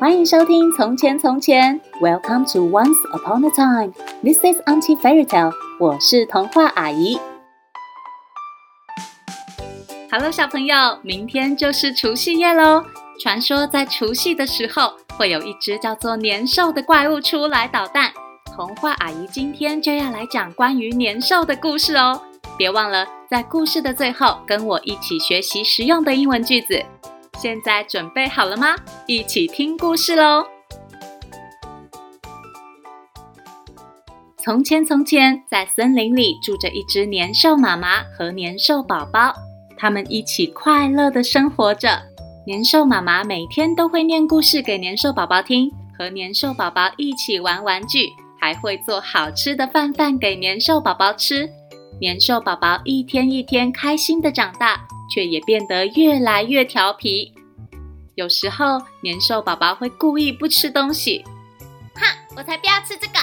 欢迎收听《从前从前》，Welcome to Once Upon a Time。This is Auntie Fairy Tale。我是童话阿姨。Hello，小朋友，明天就是除夕夜喽。传说在除夕的时候，会有一只叫做年兽的怪物出来捣蛋。童话阿姨今天就要来讲关于年兽的故事哦。别忘了在故事的最后，跟我一起学习实用的英文句子。现在准备好了吗？一起听故事喽！从前，从前，在森林里住着一只年兽妈妈和年兽宝宝，他们一起快乐的生活着。年兽妈妈每天都会念故事给年兽宝宝听，和年兽宝宝一起玩玩具，还会做好吃的饭饭给年兽宝宝吃。年兽宝宝一天一天开心的长大。却也变得越来越调皮。有时候，年兽宝宝会故意不吃东西，哼，我才不要吃这个。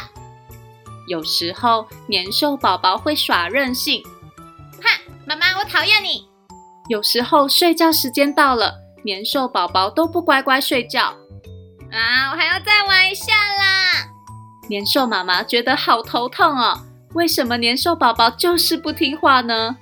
有时候，年兽宝宝会耍任性，哼，妈妈，我讨厌你。有时候，睡觉时间到了，年兽宝宝都不乖乖睡觉，啊，我还要再玩一下啦。年兽妈妈觉得好头痛哦，为什么年兽宝宝就是不听话呢？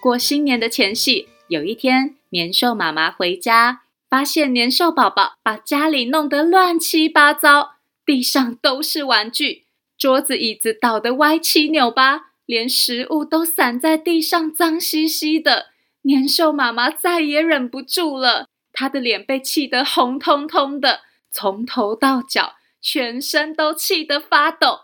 过新年的前夕。有一天，年兽妈妈回家，发现年兽宝宝把家里弄得乱七八糟，地上都是玩具，桌子椅子倒得歪七扭八，连食物都散在地上，脏兮兮的。年兽妈妈再也忍不住了，她的脸被气得红彤彤的，从头到脚，全身都气得发抖。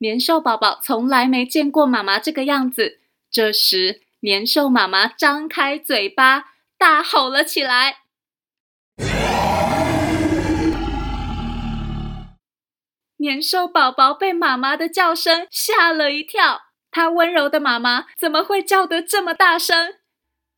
年兽宝宝从来没见过妈妈这个样子，这时，年兽妈妈张开嘴巴，大吼了起来。年兽宝宝被妈妈的叫声吓了一跳，他温柔的妈妈怎么会叫得这么大声？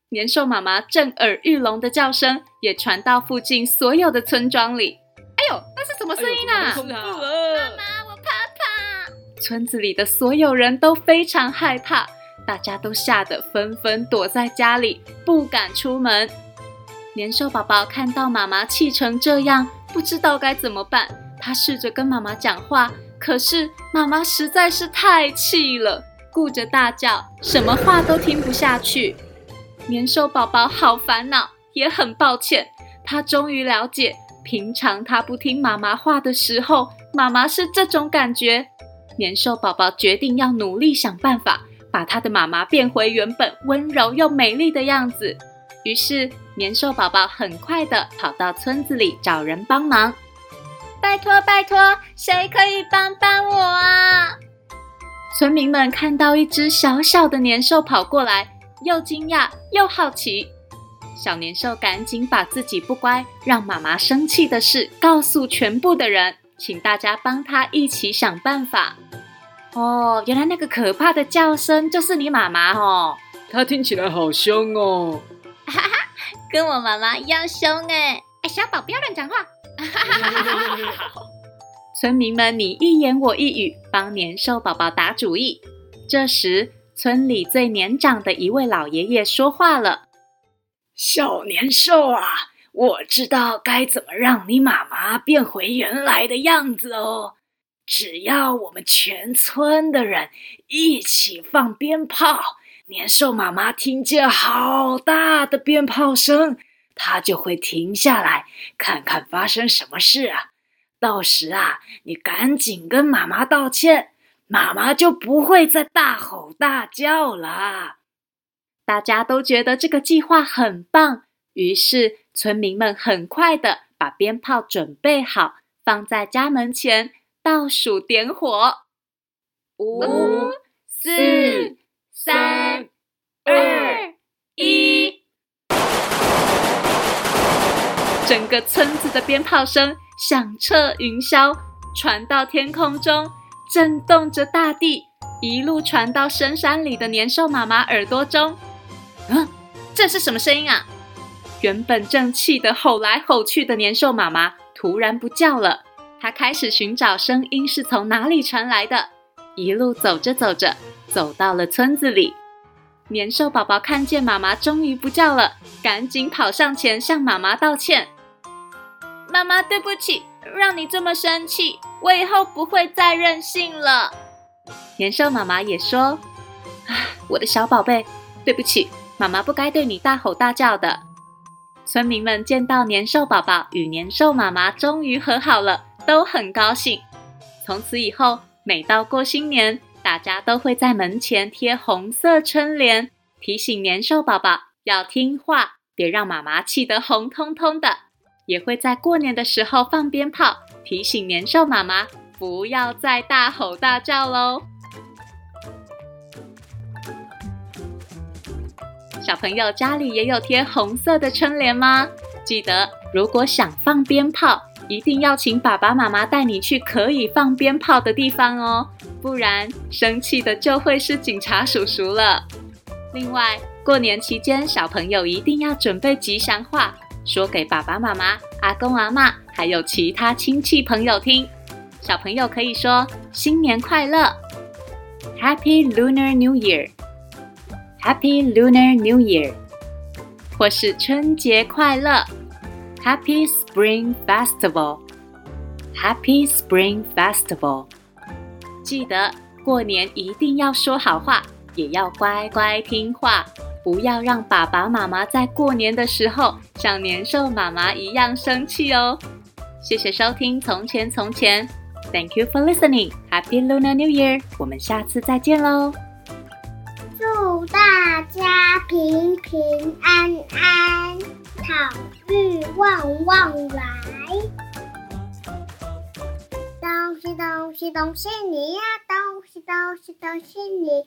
年兽妈妈震耳欲聋的叫声也传到附近所有的村庄里。哎呦，那是什么声音啊？哎、妈妈，我怕怕。村子里的所有人都非常害怕。大家都吓得纷纷躲在家里，不敢出门。年兽宝宝看到妈妈气成这样，不知道该怎么办。他试着跟妈妈讲话，可是妈妈实在是太气了，顾着大叫，什么话都听不下去。年兽宝宝好烦恼，也很抱歉。他终于了解，平常他不听妈妈话的时候，妈妈是这种感觉。年兽宝宝决定要努力想办法。把他的妈妈变回原本温柔又美丽的样子。于是，年兽宝宝很快地跑到村子里找人帮忙。拜托，拜托，谁可以帮帮我啊？村民们看到一只小小的年兽跑过来，又惊讶又好奇。小年兽赶紧把自己不乖、让妈妈生气的事告诉全部的人，请大家帮他一起想办法。哦，原来那个可怕的叫声就是你妈妈哦！她听起来好凶哦，哈哈，跟我妈妈一样凶哎！哎，小宝不要乱讲话！哈哈哈哈村民们你一言我一语，帮年兽宝宝打主意。这时，村里最年长的一位老爷爷说话了：“小年兽啊，我知道该怎么让你妈妈变回原来的样子哦。”只要我们全村的人一起放鞭炮，年兽妈妈听见好大的鞭炮声，她就会停下来，看看发生什么事啊。到时啊，你赶紧跟妈妈道歉，妈妈就不会再大吼大叫了。大家都觉得这个计划很棒，于是村民们很快的把鞭炮准备好，放在家门前。倒数点火，五、四、三、二、一，整个村子的鞭炮声响彻云霄，传到天空中，震动着大地，一路传到深山里的年兽妈妈耳朵中。嗯，这是什么声音啊？原本正气得吼来吼去的年兽妈妈突然不叫了。他开始寻找声音是从哪里传来的，一路走着走着，走到了村子里。年兽宝宝看见妈妈终于不叫了，赶紧跑上前向妈妈道歉：“妈妈对不起，让你这么生气，我以后不会再任性了。年兽妈妈也说：“啊，我的小宝贝，对不起，妈妈不该对你大吼大叫的。”村民们见到年兽宝宝与年兽妈妈终于和好了，都很高兴。从此以后，每到过新年，大家都会在门前贴红色春联，提醒年兽宝宝要听话，别让妈妈气得红彤彤的。也会在过年的时候放鞭炮，提醒年兽妈妈不要再大吼大叫喽。小朋友家里也有贴红色的春联吗？记得，如果想放鞭炮，一定要请爸爸妈妈带你去可以放鞭炮的地方哦，不然生气的就会是警察叔叔了。另外，过年期间，小朋友一定要准备吉祥话。说给爸爸妈妈、阿公阿嬷，还有其他亲戚朋友听。小朋友可以说“新年快乐 ”，Happy Lunar New Year，Happy Lunar New Year，或是春节快乐，Happy Spring Festival，Happy Spring Festival。记得过年一定要说好话，也要乖乖听话。不要让爸爸妈妈在过年的时候像年兽妈妈一样生气哦！谢谢收听《从前从前》，Thank you for listening. Happy Lunar New Year！我们下次再见喽！祝大家平平安安，好旺旺来，东西东西东西你呀，东西东西东西你。